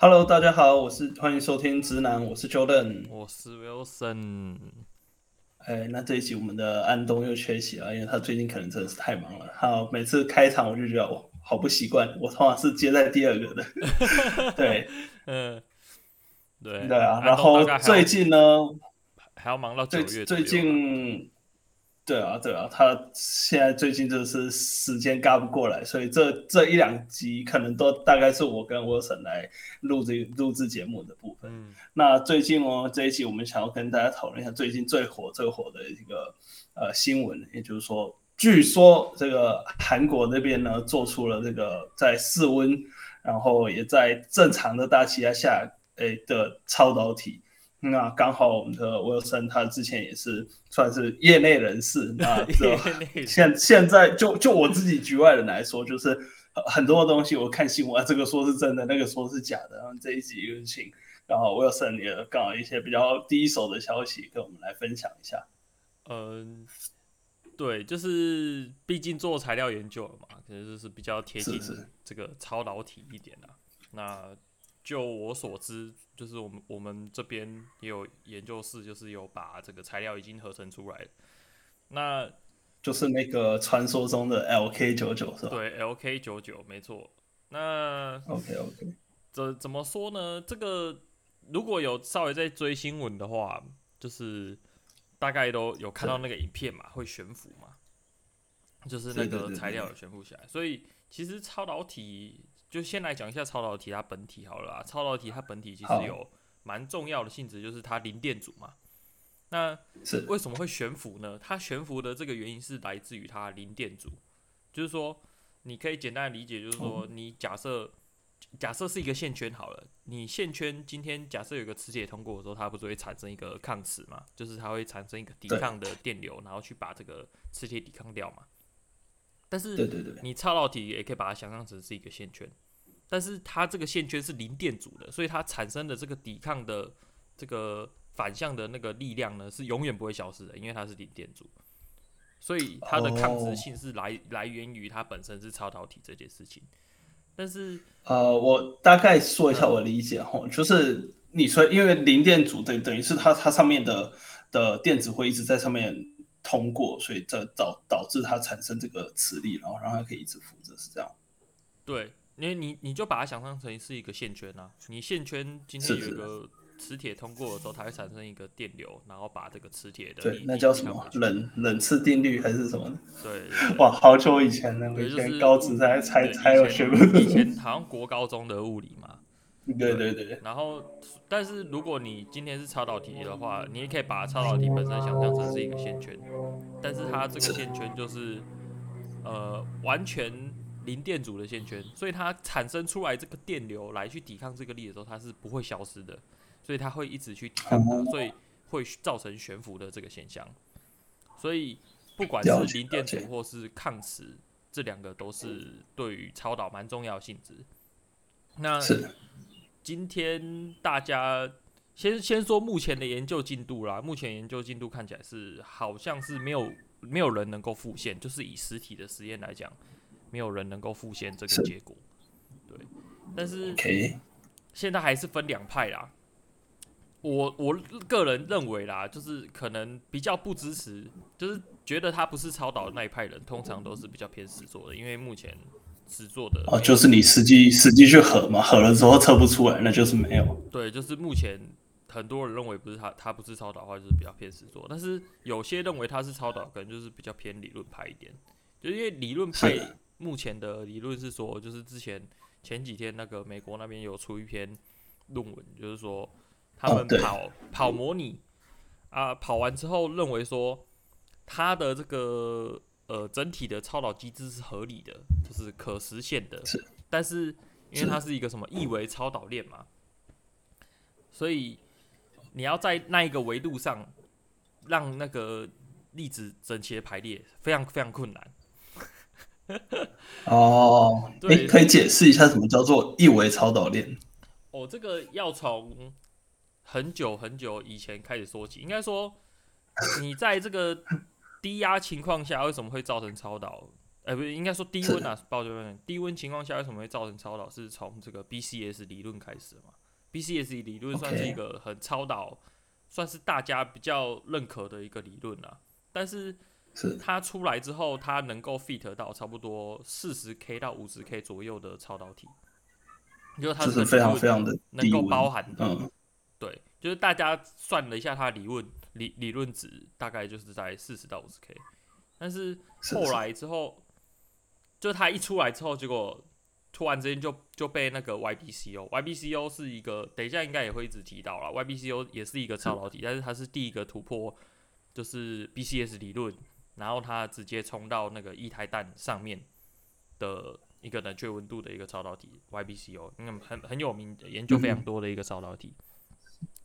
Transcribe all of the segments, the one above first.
Hello，大家好，我是欢迎收听直男，我是 Jordan，我是 Wilson。哎，那这一集我们的安东又缺席了，因为他最近可能真的是太忙了。好，每次开场我就觉得我好不习惯，我通常是接在第二个的。对，嗯，对对啊。然后最近呢，还要忙到九月最最近。对啊，对啊，他现在最近就是时间赶不过来，所以这这一两集可能都大概是我跟 Wilson 来录这录制节目的部分。嗯、那最近哦，这一集我们想要跟大家讨论一下最近最火最火的一个呃新闻，也就是说，据说这个韩国那边呢做出了这个在室温，然后也在正常的大气压下诶的超导体。那刚好我们的 Wilson 他之前也是算是业内人士，那 现现在就就我自己局外人来说，就是很多东西我看新闻，这个说是真的，那个说是假的。然后这一集有请，然后 Wilson 也刚好一些比较第一手的消息跟我们来分享一下。嗯，对，就是毕竟做材料研究了嘛，可能就是比较贴近这个超导体一点的。那就我所知。就是我们我们这边也有研究室，就是有把这个材料已经合成出来，那就是那个传说中的 LK 九九是吧？对，LK 九九没错。那 OK OK，怎怎么说呢？这个如果有稍微在追新闻的话，就是大概都有看到那个影片嘛，会悬浮嘛，就是那个材料有悬浮起来，所以其实超导体。就先来讲一下超导体它本体好了啦。超导体它本体其实有蛮重要的性质，就是它零电阻嘛。那是为什么会悬浮呢？它悬浮的这个原因是来自于它零电阻。就是说，你可以简单的理解，就是说，你假设假设是一个线圈好了，你线圈今天假设有个磁铁通过的时候，它不是会产生一个抗磁嘛？就是它会产生一个抵抗的电流，然后去把这个磁铁抵抗掉嘛。但是对对对，你超导体也可以把它想象成是一个线圈，但是它这个线圈是零电阻的，所以它产生的这个抵抗的这个反向的那个力量呢，是永远不会消失的，因为它是零电阻，所以它的抗磁性是来来源于它本身是超导体这件事情。但是，呃，我大概说一下我理解哈，就是你说因为零电阻等等于是它它上面的的电子会一直在上面。通过，所以这导导致它产生这个磁力，然后让它可以一直浮着，是这样。对，因为你你就把它想象成是一个线圈啊，你线圈今天有一个磁铁通过的时候，它会产生一个电流，然后把这个磁铁的对，那叫什么冷冷次定律还是什么？对，哇，好久以前了，以前高职才才才有学过，以前好像国高中的物理嘛。对对。对，然后，但是如果你今天是超导体的话，你也可以把超导体本身想象成是一个线圈，但是它这个线圈就是，呃，完全零电阻的线圈，所以它产生出来这个电流来去抵抗这个力的时候，它是不会消失的，所以它会一直去抵抗它，所以会造成悬浮的这个现象。所以不管是零电阻或是抗磁，这两个都是对于超导蛮重要的性质。那今天大家先先说目前的研究进度啦。目前研究进度看起来是好像是没有没有人能够复现，就是以实体的实验来讲，没有人能够复现这个结果。对，但是现在还是分两派啦。我我个人认为啦，就是可能比较不支持，就是觉得他不是超导的那一派人，通常都是比较偏实作的，因为目前。实作的哦，就是你实际实际去合嘛，合了之后测不出来，那就是没有。对，就是目前很多人认为不是他，他不是超导的话，就是比较偏实作。但是有些认为他是超导，可能就是比较偏理论派一点。就因为理论派目前的理论是说，就是之前前几天那个美国那边有出一篇论文，就是说他们跑、哦、跑模拟啊，跑完之后认为说他的这个。呃，整体的超导机制是合理的，就是可实现的。是，但是因为它是一个什么一维超导链嘛，所以你要在那一个维度上让那个粒子整齐的排列，非常非常困难。哦，对，欸，可以解释一下什么叫做一维超导链？哦，这个要从很久很久以前开始说起，应该说你在这个。低压情况下为什么会造成超导？呃，不是应该说低温啊，抱歉，低温情况下为什么会造成超导？是从这个 BCS 理论开始嘛？BCS 理论算是一个很超导.算是大家比较认可的一个理论啊。但是它出来之后，它能够 fit 到差不多四十 K 到五十 K 左右的超导体，就是它是非常非常的能够包含的。嗯、对，就是大家算了一下它的理论理理论值，大概就是在四十到五十 K。但是后来之后，就它一出来之后，结果突然之间就就被那个 YBCO，YBCO 是一个，等一下应该也会一直提到了，YBCO 也是一个超导体，但是它是第一个突破，就是 BCS 理论。然后它直接冲到那个液态氮上面的一个冷却温度的一个超导体 YBCO，嗯，很很有名，研究非常多的一个超导体。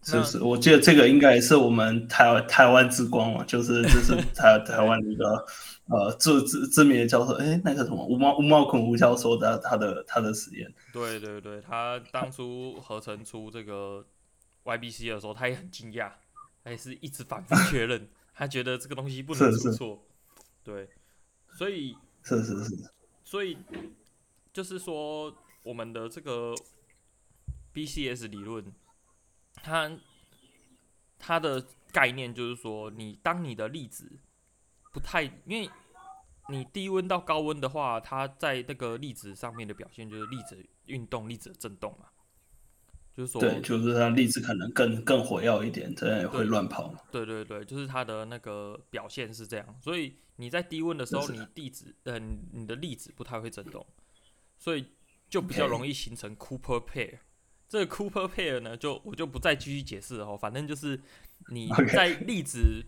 是不是？我记得这个应该也是我们台湾台湾之光嘛，就是就是台台湾的一个呃知知知名的教授，哎，那个什么吴茂吴茂孔吴教授的他的他的实验。对对对，他当初合成出这个 YBC 的时候，他也很惊讶，他也是一直反复确认。他觉得这个东西不能出错，对，所以是是是，所以就是说，我们的这个 BCS 理论，它它的概念就是说，你当你的粒子不太，因为你低温到高温的话，它在那个粒子上面的表现就是粒子运动、粒子的震动嘛。就是说，对，就是它粒子可能更更火药一点，这样也会乱跑。对对对，就是它的那个表现是这样。所以你在低温的时候，你粒子，嗯、呃，你的粒子不太会震动，所以就比较容易形成 Cooper pair。这个 Cooper pair 呢，就我就不再继续解释了哦。反正就是你 在粒子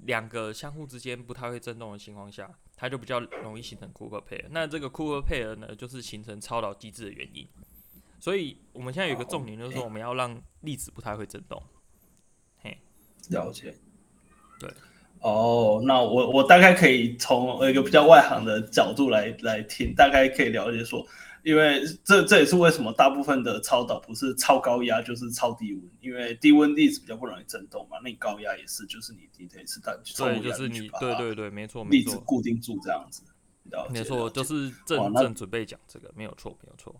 两个相互之间不太会震动的情况下，它就比较容易形成 Cooper pair。那这个 Cooper pair 呢，就是形成超导机制的原因。所以我们现在有一个重点，就是说我们要让粒子不太会震动。嘿，了解。对。哦，那我我大概可以从一个比较外行的角度来来听，大概可以了解说，因为这这也是为什么大部分的超导不是超高压就是超低温，因为低温粒子比较不容易震动嘛。那你高压也是，就是你你得是它对，就是你对对对，没错没错，粒子固定住这样子。没错，就是正正准备讲这个，没有错没有错。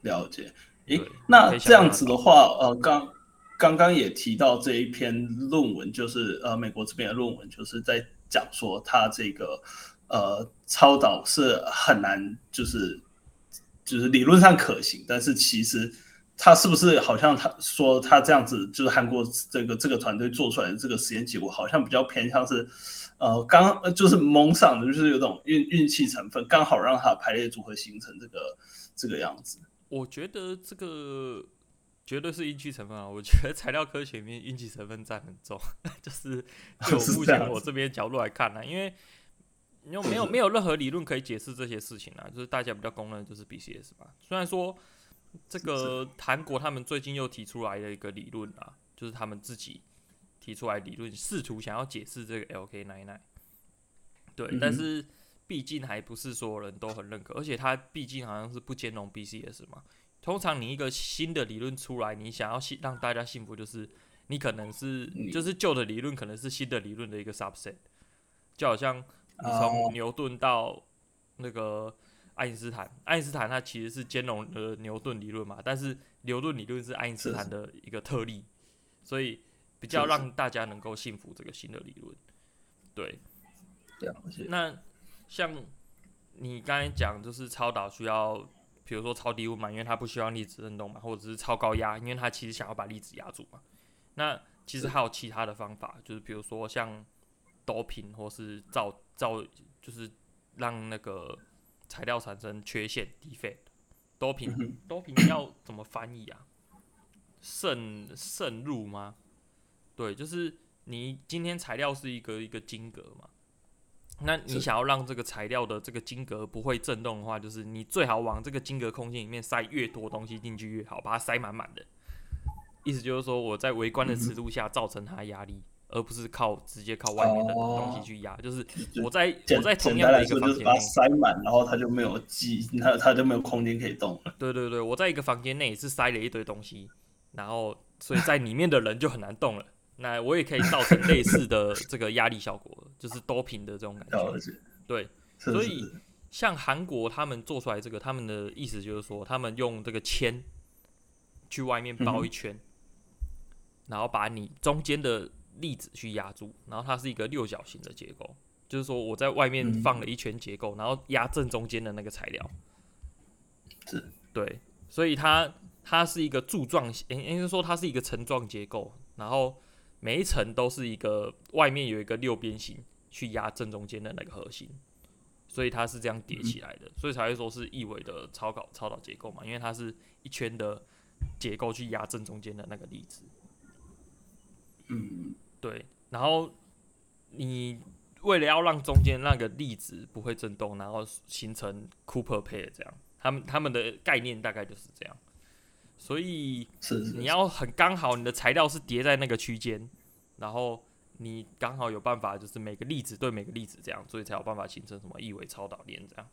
了解，诶，那这样子的话，呃，刚刚刚也提到这一篇论文，就是呃，美国这边的论文，就是在讲说它这个呃超导是很难，就是就是理论上可行，但是其实他是不是好像他说他这样子，就是韩国这个这个团队做出来的这个实验结果，好像比较偏向是呃刚就是蒙上的，就是有种运运气成分，刚好让它排列组合形成这个这个样子。我觉得这个绝对是运气成分啊！我觉得材料科学里面运气成分占很重，就是就 目前我这边角度来看呢、啊，因为因为没有没有任何理论可以解释这些事情啊，就是大家比较公认就是 BCS 吧。虽然说这个韩国他们最近又提出来的一个理论啊，就是他们自己提出来理论，试图想要解释这个 LK99，对，但是。毕竟还不是所有人都很认可，而且它毕竟好像是不兼容 BCS 嘛。通常你一个新的理论出来，你想要信让大家信服，就是你可能是就是旧的理论可能是新的理论的一个 subset，就好像你从牛顿到那个爱因斯坦，爱因斯坦他其实是兼容的牛顿理论嘛，但是牛顿理论是爱因斯坦的一个特例，所以比较让大家能够信服这个新的理论。对，那。像你刚才讲，就是超导需要，比如说超低温嘛，因为它不需要粒子振动嘛，或者是超高压，因为它其实想要把粒子压住嘛。那其实还有其他的方法，就是比如说像 doping 或是造造，就是让那个材料产生缺陷 defect。doping doping 要怎么翻译啊？渗渗入吗？对，就是你今天材料是一个一个晶格嘛。那你想要让这个材料的这个晶格不会震动的话，就是你最好往这个晶格空间里面塞越多东西进去越好，把它塞满满的。意思就是说，我在微观的尺度下造成它压力，而不是靠直接靠外面的东西去压。就是我在我在同样的一个房间内塞满，然后它就没有机，它它就没有空间可以动了。对对对，我在一个房间内是塞了一堆东西，然后所以在里面的人就很难动了。那我也可以造成类似的 这个压力效果，就是 doping 的这种感觉。对，所以像韩国他们做出来这个，他们的意思就是说，他们用这个铅去外面包一圈，嗯、然后把你中间的粒子去压住，然后它是一个六角形的结构，就是说我在外面放了一圈结构，然后压正中间的那个材料。是，对，所以它它是一个柱状，应应该说它是一个层状结构，然后每一层都是一个外面有一个六边形去压正中间的那个核心，所以它是这样叠起来的，所以才会说是一维的超导超导结构嘛，因为它是一圈的结构去压正中间的那个粒子。嗯，对，然后你为了要让中间那个粒子不会震动，然后形成 Cooper pair 这样。他们他们的概念大概就是这样，所以你要很刚好，你的材料是叠在那个区间，然后你刚好有办法，就是每个粒子对每个粒子这样，所以才有办法形成什么一维超导链这样。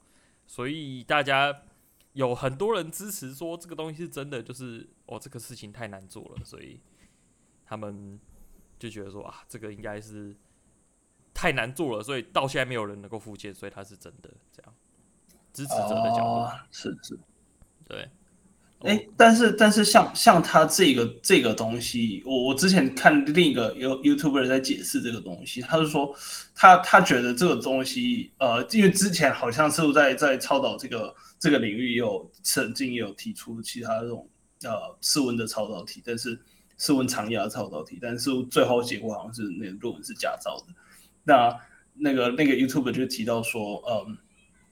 所以大家有很多人支持说这个东西是真的，就是哦这个事情太难做了，所以他们就觉得说啊这个应该是太难做了，所以到现在没有人能够复建，所以它是真的这样。支持者的角度、哦、是是，对，哎、欸，但是但是像像他这个这个东西，我我之前看另一个 You YouTuber 在解释这个东西，他是说他他觉得这个东西，呃，因为之前好像是在在超导这个这个领域也有曾经也有提出其他这种呃室温的超导体，但是室温常压超导体，但是最后结果好像是那个论文是假造的。那那个那个 YouTuber 就提到说，嗯。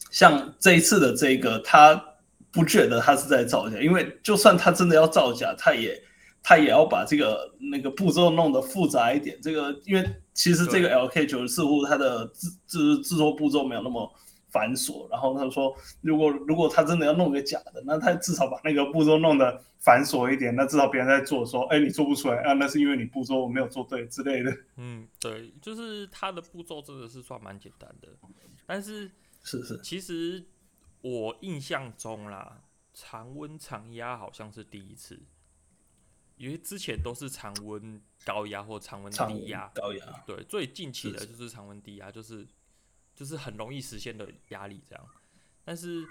像这一次的这个，他不觉得他是在造假，因为就算他真的要造假，他也他也要把这个那个步骤弄得复杂一点。这个因为其实这个 LK 九似乎它的制制制作步骤没有那么繁琐。然后他说，如果如果他真的要弄个假的，那他至少把那个步骤弄得繁琐一点，那至少别人在做说，哎，你做不出来啊，那是因为你步骤没有做对之类的。嗯，对，就是他的步骤真的是算蛮简单的，但是。是是，其实我印象中啦，常温常压好像是第一次，因为之前都是常温高压或常温低压。高压。对，最近期的就是常温低压，就是就是很容易实现的压力这样。但是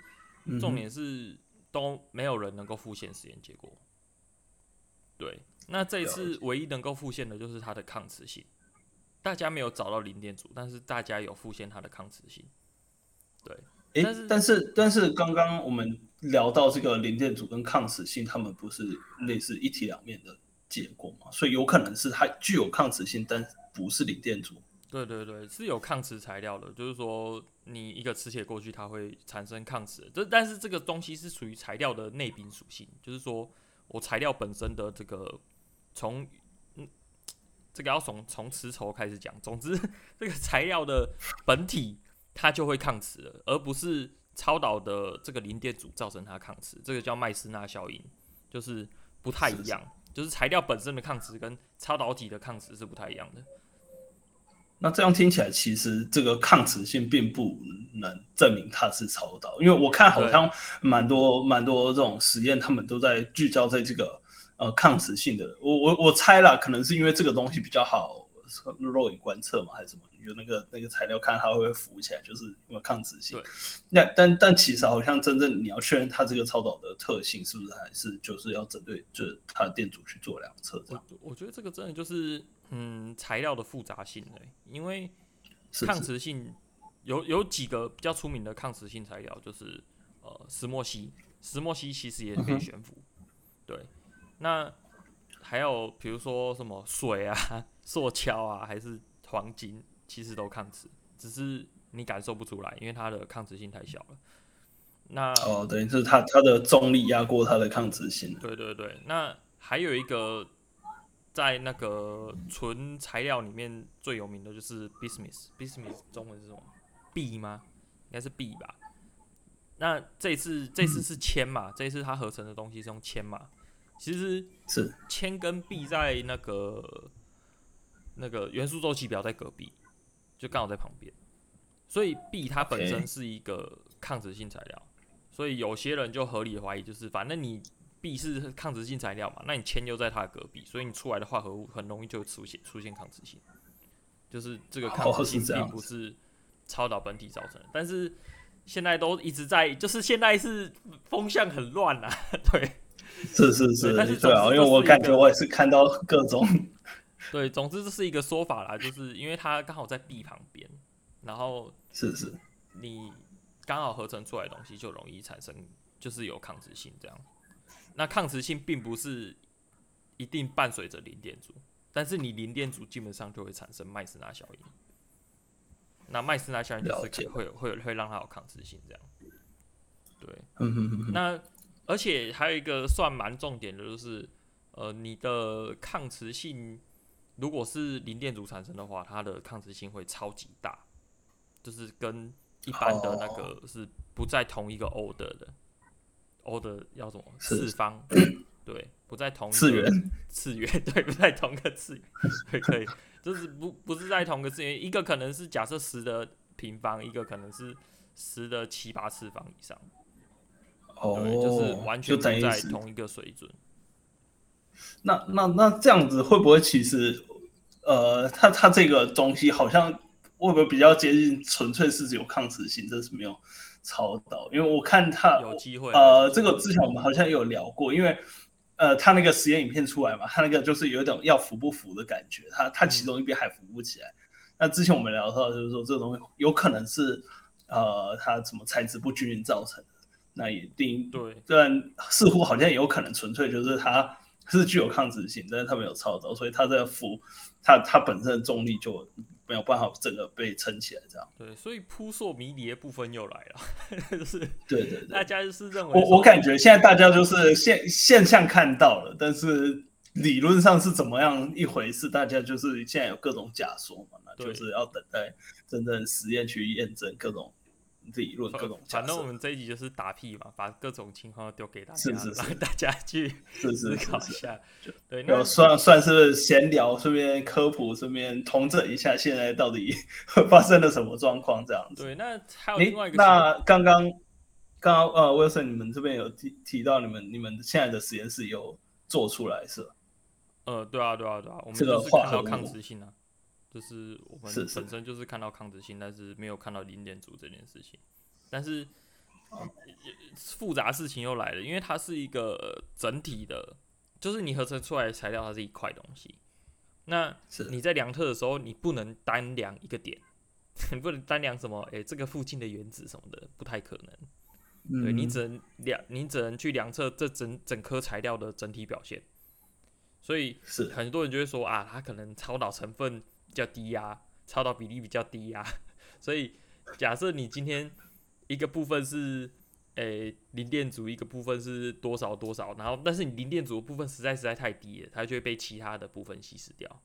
重点是都没有人能够复现实验结果。对，那这一次唯一能够复现的就是它的抗磁性，大家没有找到零电阻，但是大家有复现它的抗磁性。对，诶，但是但是刚刚我们聊到这个零电阻跟抗磁性，它们不是类似一体两面的结果吗？所以有可能是它具有抗磁性，但不是零电阻。对对对，是有抗磁材料的，就是说你一个磁铁过去，它会产生抗磁。这但是这个东西是属于材料的内禀属性，就是说我材料本身的这个从嗯，这个要从从磁轴开始讲。总之，这个材料的本体。它就会抗磁了，而不是超导的这个零电阻造成它抗磁，这个叫麦斯纳效应，就是不太一样，是是就是材料本身的抗磁跟超导体的抗磁是不太一样的。那这样听起来，其实这个抗磁性并不能证明它是超导，因为我看好像蛮多蛮多这种实验，他们都在聚焦在这个呃抗磁性的。我我我猜啦，可能是因为这个东西比较好。肉眼观测嘛，还是什么？有那个那个材料，看它会不会浮起来，就是有抗磁性。对，那但但其实好像真正你要确认它这个超导的特性，是不是还是就是要针对就是它的电阻去做量测？这样我，我觉得这个真的就是嗯材料的复杂性的，因为抗磁性有有几个比较出名的抗磁性材料，就是呃石墨烯，石墨烯其实也可以悬浮。嗯、对，那还有比如说什么水啊。塑胶啊，还是黄金，其实都抗磁，只是你感受不出来，因为它的抗磁性太小了。那哦，等于是它它的重力压过它的抗磁性。对对对，那还有一个在那个纯材料里面最有名的就是 bismuth，bismuth 中文是什么？B 吗？应该是 B 吧。那这次这次是铅嘛？嗯、这次它合成的东西是用铅嘛？其实是铅跟 B 在那个。那个元素周期表在隔壁，就刚好在旁边，所以 B 它本身是一个抗磁性材料所以有些人就合理怀疑，就是反正你 B 是抗磁性材料嘛，那你铅又在它的隔壁，所以你出来的化合物很容易就出现出现抗磁性，就是这个抗磁性并不是超导本体造成的。但是现在都一直在，就是现在是风向很乱啊，对，是是是，对，是对啊，因为我感觉我也是看到各种，对，总之这是一个说法啦，就是因为它刚好在 B 旁边，然后是是，你刚好合成出来的东西就容易产生，就是有抗磁性这样。那抗磁性并不是一定伴随着零电阻，但是你零电阻基本上就会产生麦斯纳效应。那麦斯纳效应就是会会会让它有抗磁性这样。对，那而且还有一个算蛮重点的就是，呃，你的抗磁性如果是零电阻产生的话，它的抗磁性会超级大，就是跟一般的那个是不在同一个 order 的。O 的要什么次方？对，不在同一个次元，次元 对，不在同个次元，对，可以，就是不不是在同个次元，一个可能是假设十的平方，一个可能是十的七八次方以上。哦，就是完全不在同一个水准。那那那这样子会不会其实，呃，它它这个东西好像会不会比较接近纯粹是只有抗磁性，这是没有？超导，因为我看他有机会，呃，这个之前我们好像有聊过，因为呃，他那个实验影片出来嘛，他那个就是有一种要浮不浮的感觉，他他其中一边还浮不起来。嗯、那之前我们聊到就是说，这个东西有可能是呃，它什么材质不均匀造成的，那也定对，但似乎好像有可能纯粹就是它是具有抗磁性，但是它没有超导，所以它这个浮，它它本身的重力就。没有办法整个被撑起来，这样对，所以扑朔迷离的部分又来了，就是对对对，大家就是认为我我感觉现在大家就是现现象看到了，但是理论上是怎么样一回事，大家就是现在有各种假说嘛，那就是要等待真正实验去验证各种。理论各种，反正我们这一集就是打屁嘛，把各种情况丢给大家，让 大家去思考一下。对，那算算是闲聊，顺便科普，顺便统整一下现在到底发生了什么状况，这样子。对，那还有另外一个，那刚刚刚刚呃，Wilson，你们这边有提提到你们你们现在的实验室有做出来是吧？呃，对啊，对啊，对啊，我们就是看到抗磁性啊。就是我们本身就是看到抗磁性，但是没有看到零点组这件事情。但是复杂事情又来了，因为它是一个整体的，就是你合成出来的材料，它是一块东西。那你在量测的时候，你不能单量一个点，你不能单量什么？诶，这个附近的原子什么的，不太可能。对，你只能量，你只能去量测这整整颗材料的整体表现。所以很多人就会说啊，它可能超导成分。比较低压，超导比例比较低压，所以假设你今天一个部分是诶、欸、零电阻，一个部分是多少多少，然后但是你零电阻的部分实在实在太低了，它就会被其他的部分稀释掉，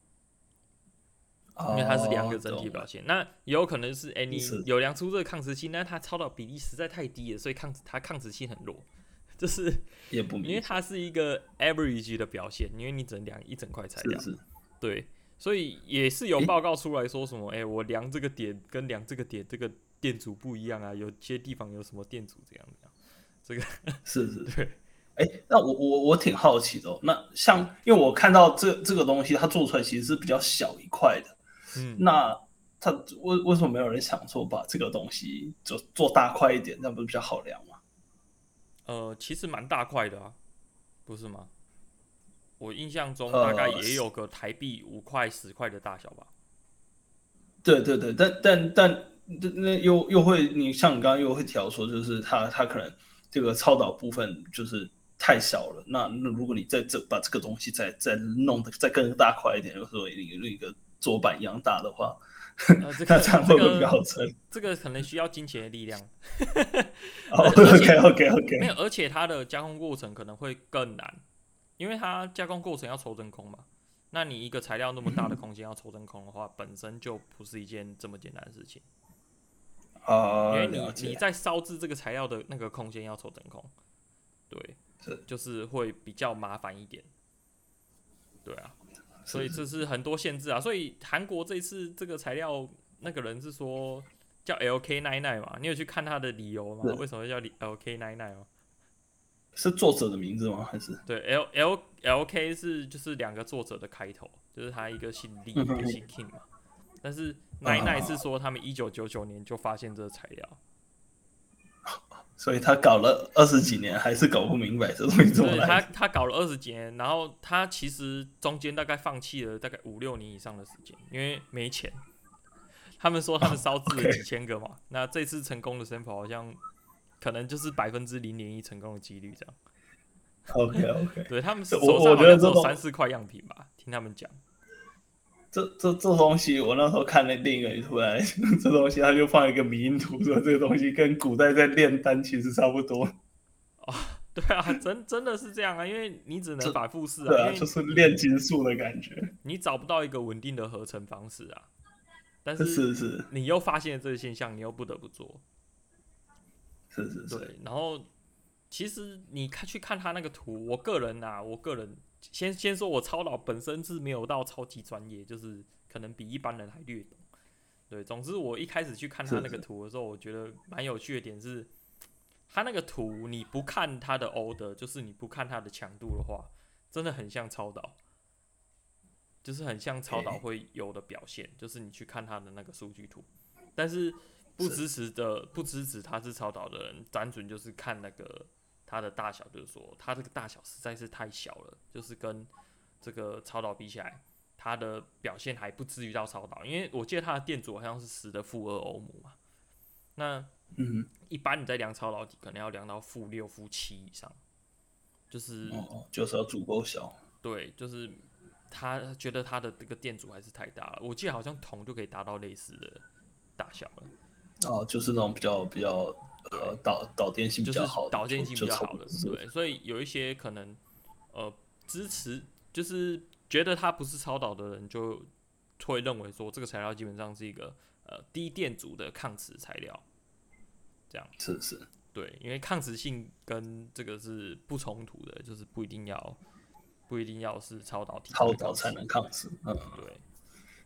因为它是两个整体表现。那也有可能是诶、欸，你有量出这个抗磁性，但它超导比例实在太低了，所以抗它抗磁性很弱，就是也不因为它是一个 average 的表现，因为你只能量一整块材料，是是。对。所以也是有报告出来说什么，哎、欸欸，我量这个点跟量这个点这个电阻不一样啊，有些地方有什么电阻这样这样，这个是 是，对，哎、欸，那我我我挺好奇的、哦，那像因为我看到这这个东西它做出来其实是比较小一块的，嗯，那它为为什么没有人想说把这个东西就做大块一点，那不是比较好量吗？呃，其实蛮大块的啊，不是吗？我印象中大概也有个台币五块十块的大小吧。对对对，但但但那又又会，你像你刚刚又会调说，就是它它可能这个超导部分就是太小了。那那如果你再这把这个东西再再弄得再更大块一点，有时候一个一个桌板一样大的话，呃 这个、那这样会不会比较好撑？这个可能需要金钱的力量。OK OK OK，没有，而且它的加工过程可能会更难。因为它加工过程要抽真空嘛，那你一个材料那么大的空间要抽真空的话，嗯、本身就不是一件这么简单的事情。啊，因为你你在烧制这个材料的那个空间要抽真空，对，是就是会比较麻烦一点。对啊，所以这是很多限制啊。所以韩国这次这个材料那个人是说叫 LK 奈奈嘛，你有去看他的理由吗？为什么叫 LK 奈奈哦？是作者的名字吗？还是对 L L L K 是就是两个作者的开头，就是他一个姓李，一个姓 King 嘛。但是奈奈是说他们一九九九年就发现这个材料，所以他搞了二十几年还是搞不明白这东西怎么来。他他搞了二十几年，然后他其实中间大概放弃了大概五六年以上的时间，因为没钱。他们说他们烧制了 几千个嘛，oh. 那这次成功的 sample 好像可能就是百分之零点一成功的几率这样。OK OK，对他们手上好像只有三四块样品吧，听他们讲。这这这东西，我那时候看那另一个图来，这东西他就放一个迷因图，说这个东西跟古代在炼丹其实差不多。哦，对啊，真真的是这样啊，因为你只能反复试啊，对啊，就是炼金术的感觉。你找不到一个稳定的合成方式啊。但是是是，你又发现了这个现象，你又不得不做。是是是。对，然后其实你看去看他那个图，我个人啊，我个人先先说，我超导本身是没有到超级专业，就是可能比一般人还略懂。对，总之我一开始去看他那个图的时候，我觉得蛮有趣的点是，他那个图你不看他的 order，就是你不看他的强度的话，真的很像超导。就是很像超导会有的表现，欸、就是你去看他的那个数据图，但是不支持的不支持他是超导的人，单纯就是看那个它的大小，就是说它这个大小实在是太小了，就是跟这个超导比起来，它的表现还不至于到超导，因为我记得它的电阻好像是十的负二欧姆嘛，那嗯，一般你在量超导体可能要量到负六、负七以上，就是哦，就是要足够小，对，就是。他觉得他的这个电阻还是太大了，我记得好像铜就可以达到类似的大小了。哦，就是那种比较比较呃导导电性比较好，导电性比较好的，对。所以有一些可能呃支持，就是觉得它不是超导的人，就会认为说这个材料基本上是一个呃低电阻的抗磁材料。这样是是，对，因为抗磁性跟这个是不冲突的，就是不一定要。不一定要是超导体，超导才能抗磁。嗯，对，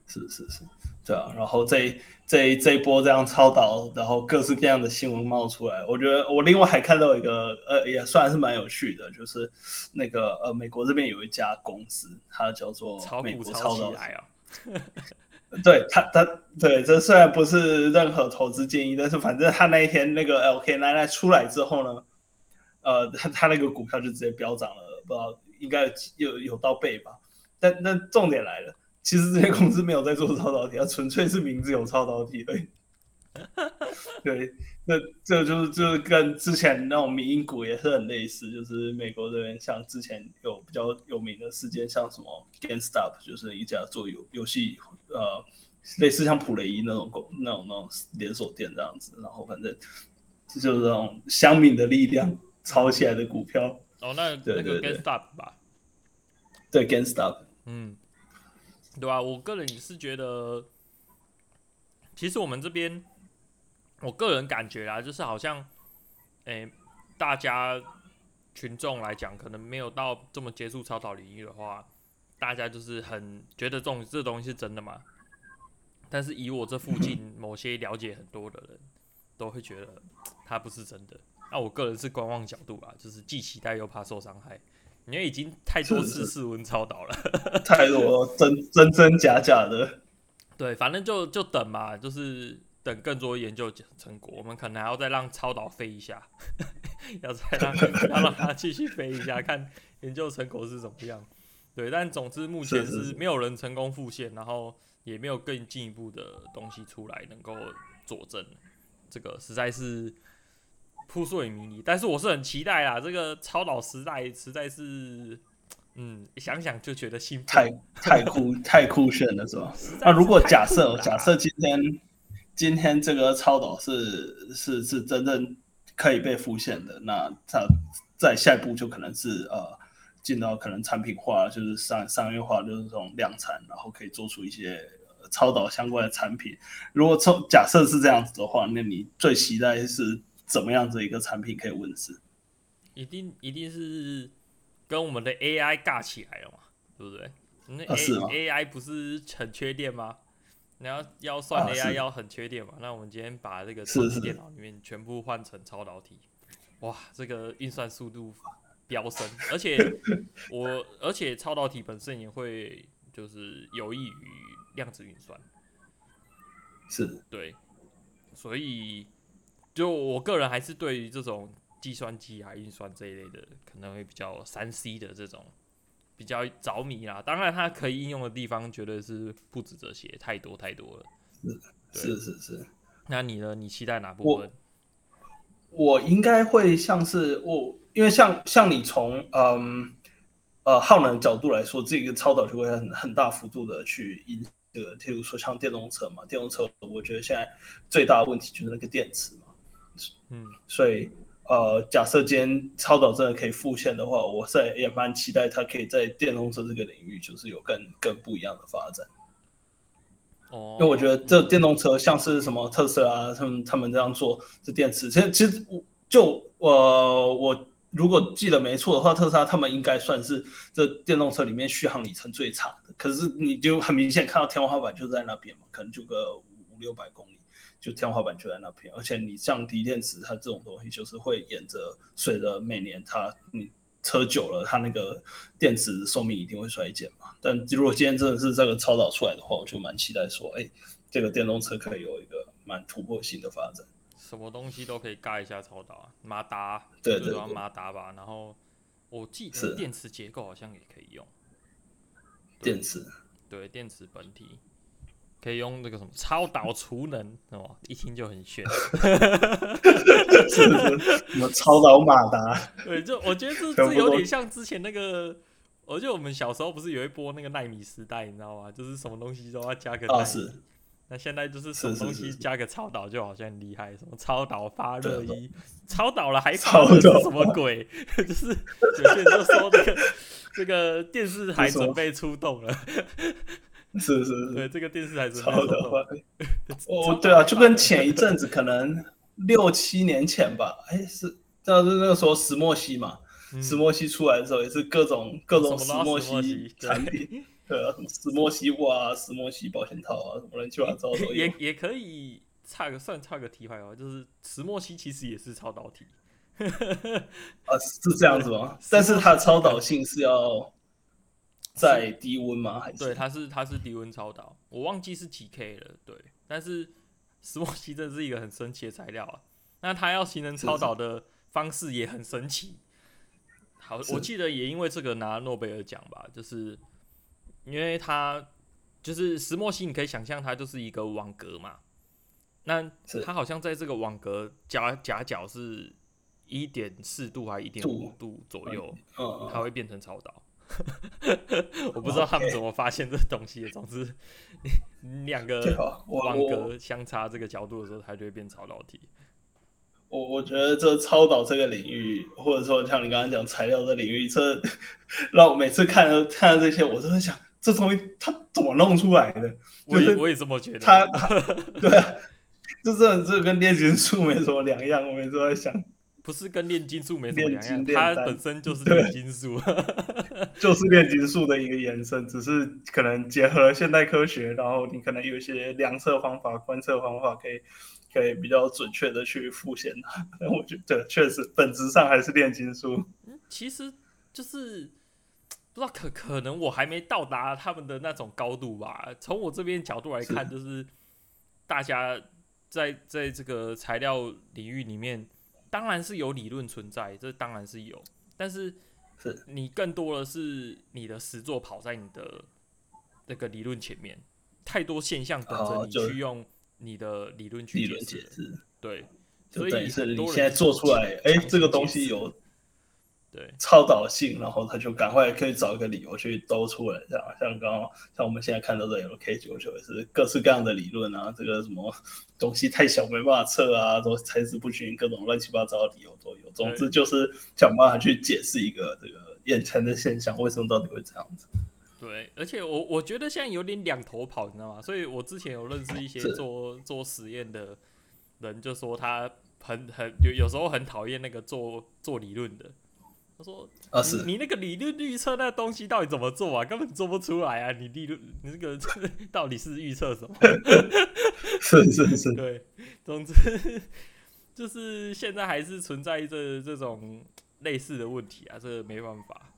是是是，对啊。然后这这这一波这样超导，然后各式各样的新闻冒出来，我觉得我另外还看到一个呃，也算是蛮有趣的，就是那个呃，美国这边有一家公司，它叫做美国超导。对他他对，这虽然不是任何投资建议，但是反正他那一天那个 LK 奶奶出来之后呢，呃，他他那个股票就直接飙涨了，不知道。应该有有有到倍吧，但那重点来了，其实这些公司没有在做超导体，它纯粹是名字有超导体而已。对，那这就是就是跟之前那种民营股也是很类似，就是美国这边像之前有比较有名的事件，像什么 GameStop，就是一家做游游戏呃类似像普雷伊那种公那种那种连锁店这样子，然后反正就是那种乡民的力量炒起来的股票。哦，那那个 GameStop 吧，对 GameStop，嗯，对吧、啊？我个人也是觉得，其实我们这边，我个人感觉啊，就是好像，诶、欸，大家群众来讲，可能没有到这么接触超导领域的话，大家就是很觉得这种这东西是真的嘛。但是以我这附近 某些了解很多的人，都会觉得它不是真的。那、啊、我个人是观望角度吧，就是既期待又怕受伤害，因为已经太多次试温超导了，太多真真真假假的。对，反正就就等嘛，就是等更多研究成果，我们可能还要再让超导飞一下，要再让 要让它继续飞一下，看研究成果是怎么样。对，但总之目前是没有人成功复现，然后也没有更进一步的东西出来能够佐证，这个实在是。扑朔迷离，但是我是很期待啊！这个超导时代实在是，嗯，想想就觉得兴奋，太太酷太酷炫了，是吧？那如果假设假设今天今天这个超导是是是真正可以被复现的，那它在下一步就可能是呃进到可能产品化，就是商商业化，就是这种量产，然后可以做出一些超导相关的产品。如果从假设是这样子的话，那你最期待是？怎么样子一个产品可以问世？一定一定是跟我们的 AI 尬起来了嘛，对不对？那 A、啊、AI 不是很缺电吗？你要要算 AI 要很缺电嘛？啊、那我们今天把这个超级电脑里面全部换成超导体，哇，这个运算速度飙升，而且我而且超导体本身也会就是有益于量子运算。是，对，所以就我个人还是对于这种计算机啊、运算这一类的，可能会比较三 C 的这种比较着迷啦。当然，它可以应用的地方绝对是不止这些，太多太多了。是是是是。那你呢？你期待哪部分？我，我应该会像是我，因为像像你从嗯呃耗能角度来说，这个超导就会很很大幅度的去影这个，譬如说像电动车嘛，电动车我觉得现在最大的问题就是那个电池嘛，嗯，所以呃假设今天超导真的可以复现的话，我在也蛮期待它可以在电动车这个领域就是有更更不一样的发展。哦因为我觉得这电动车像是什么特斯拉，他们他们这样做这电池，其实其实我就呃我如果记得没错的话，特斯拉他们应该算是这电动车里面续航里程最长的。可是你就很明显看到天花板就在那边嘛，可能就个五六百公里，就天花板就在那边。而且你像锂电池，它这种东西就是会沿着随着每年它你。车久了，它那个电池寿命一定会衰减嘛。但如果今天真的是这个超导出来的话，我就蛮期待说，哎、欸，这个电动车可以有一个蛮突破性的发展。什么东西都可以盖一下超导啊，马达，对对对，马达吧。然后我记得电池结构好像也可以用。电池，对，电池本体。可以用那个什么超导储能哦，一听就很炫。什么超导马达？对，就我觉得这 这有点像之前那个，我觉得我们小时候不是有一波那个奈米时代，你知道吗？就是什么东西都要加个奈米。哦、是。那现在就是什么东西加个超导就好像很厉害，什么超导发热衣，超导了还发热是什么鬼？就是有些人就说这个这个电视还准备出动了。是是是，对这个电视台是超的。坏，哦对啊，就跟前一阵子可能六七年前吧，哎是，那是那个时候石墨烯嘛，嗯、石墨烯出来的时候也是各种各种石墨烯产品，对啊，什么石墨烯袜啊，石墨烯保险套啊，什么乱七八糟的。也也可以差个算差个题外话，就是石墨烯其实也是超导体，啊是这样子吗？但是它的超导性是要。在低温吗？还是对，它是它是低温超导，我忘记是几 K 了。对，但是石墨烯真是一个很神奇的材料啊。那它要形成超导的方式也很神奇。好，我记得也因为这个拿诺贝尔奖吧，就是因为它就是石墨烯，你可以想象它就是一个网格嘛。那它好像在这个网格夹夹角是一点四度还一点五度左右，它会变成超导。我不知道他们怎么发现这东西的，总之，两个网格相差这个角度的时候，它就会变超导体。我我觉得这超导这个领域，或者说像你刚刚讲材料的领域，这 让我每次看到看到这些，我都在想，这东西它怎么弄出来的？我也我也这么觉得。它，对啊，就这这跟炼金术没什么两样，我每次都在想。不是跟炼金术没什么两样，它本身就是炼金术，就是炼金术的一个延伸，只是可能结合现代科学，然后你可能有一些量测方法、观测方法，可以可以比较准确的去复现它。我觉得确实本质上还是炼金术。嗯其实就是不知道可可能我还没到达他们的那种高度吧。从我这边角度来看，就是大家在在这个材料领域里面。当然是有理论存在，这当然是有，但是是你更多的是你的实作跑在你的那个理论前面，太多现象等着你去用你的理论去解释。对，所以是你现在做出来，哎，这个东西有。对，超导性，然后他就赶快可以找一个理由去兜出来，这样像刚刚像我们现在看到的 LK 九九也是各式各样的理论啊，这个什么东西太小没办法测啊，都材质不均，各种乱七八糟的理由都有。总之就是想办法去解释一个这个眼前的现象，为什么到底会这样子？对，而且我我觉得现在有点两头跑，你知道吗？所以我之前有认识一些做做实验的人，就说他很很有有时候很讨厌那个做做理论的。他说：“啊，是你，你那个理论预测那东西到底怎么做啊？根本做不出来啊！你理论，你这个 到底是预测什么？是是是，对。总之 就是现在还是存在着这种类似的问题啊，这个没办法。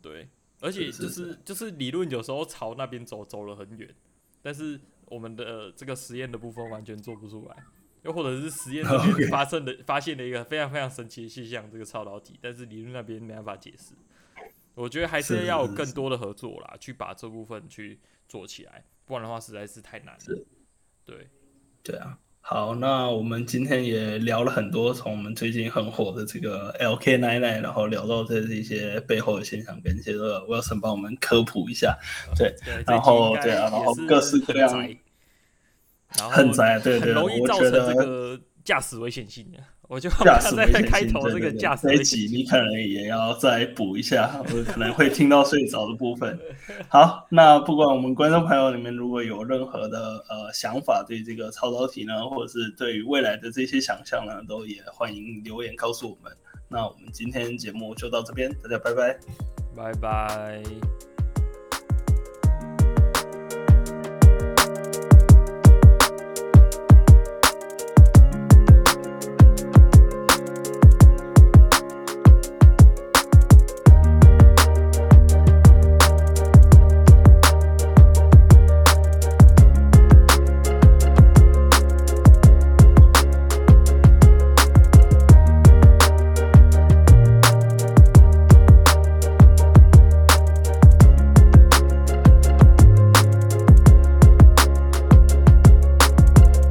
对，而且就是是是是就是理论有时候朝那边走，走了很远，但是我们的这个实验的部分完全做不出来，又或者是实验那边 发生的.发现了一个非常非常神奇的现象，这个超导体，但是理论那边没办法解释。我觉得还是要有更多的合作啦，去把这部分去做起来，不然的话实在是太难了。对，对啊。好，那我们今天也聊了很多，从我们最近很火的这个 LK99，然后聊到这一些背后的现象，跟一些 Wilson 帮我们科普一下。对，对然后对啊，然后各式各样，然后很宅，对对，很容易造成这个驾驶危险性的。我就驾驶在开头这个驾驶这一集，你可能也要再补一下，我可能会听到睡着的部分。好，那不管我们观众朋友里面如果有任何的呃想法，对这个超导体呢，或者是对于未来的这些想象呢，都也欢迎留言告诉我们。那我们今天节目就到这边，大家拜拜，拜拜。